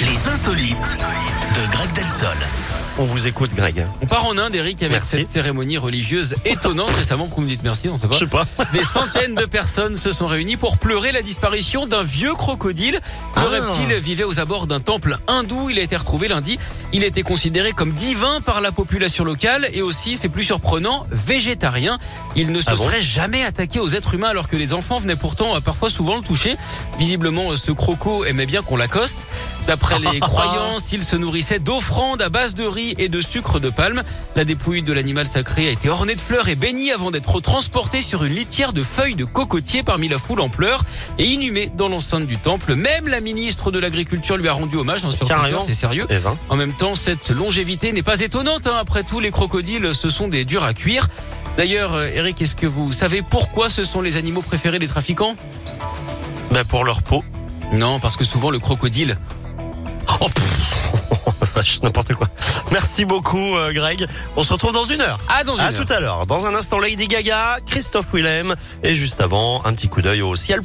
Les insolites de Greg Delsol. On vous écoute, Greg. On part en Inde, Eric, avec Merci. cette cérémonie religieuse étonnante. Récemment, vous me dites merci, on sait pas. Je sais pas. Des centaines de personnes se sont réunies pour pleurer la disparition d'un vieux crocodile. Le Ah. reptile vivait aux abords d'un temple hindou. Il a été retrouvé lundi. Il était considéré comme divin par la population locale et aussi, c'est plus surprenant, végétarien. Il ne se Ah bon serait jamais attaqué aux êtres humains alors que les enfants venaient pourtant euh, parfois souvent le toucher. Visiblement, euh, ce croco aimait bien qu'on l'accoste. D'après les croyances, il se nourrissait d'offrandes à base de riz et de sucre de palme. La dépouille de l'animal sacré a été ornée de fleurs et bénie avant d'être transportée sur une litière de feuilles de cocotier parmi la foule en pleurs et inhumée dans l'enceinte du temple. Même la ministre de l'Agriculture lui a rendu hommage hein, sur Carrément. c'est sérieux. Eh ben. En même temps, cette longévité n'est pas étonnante. hein. Après tout, les crocodiles, ce sont des durs à cuire. D'ailleurs, euh, Eric, est-ce que vous savez pourquoi ce sont les animaux préférés des trafiquants? Ben, pour leur peau. Non, parce que souvent le crocodile. Oh, n'importe quoi. Merci beaucoup, euh, Greg. On se retrouve dans une heure. Ah, dans une À heure. tout à l'heure. Dans un instant, Lady Gaga, Christophe Willem. Et juste avant, un petit coup d'œil au ciel.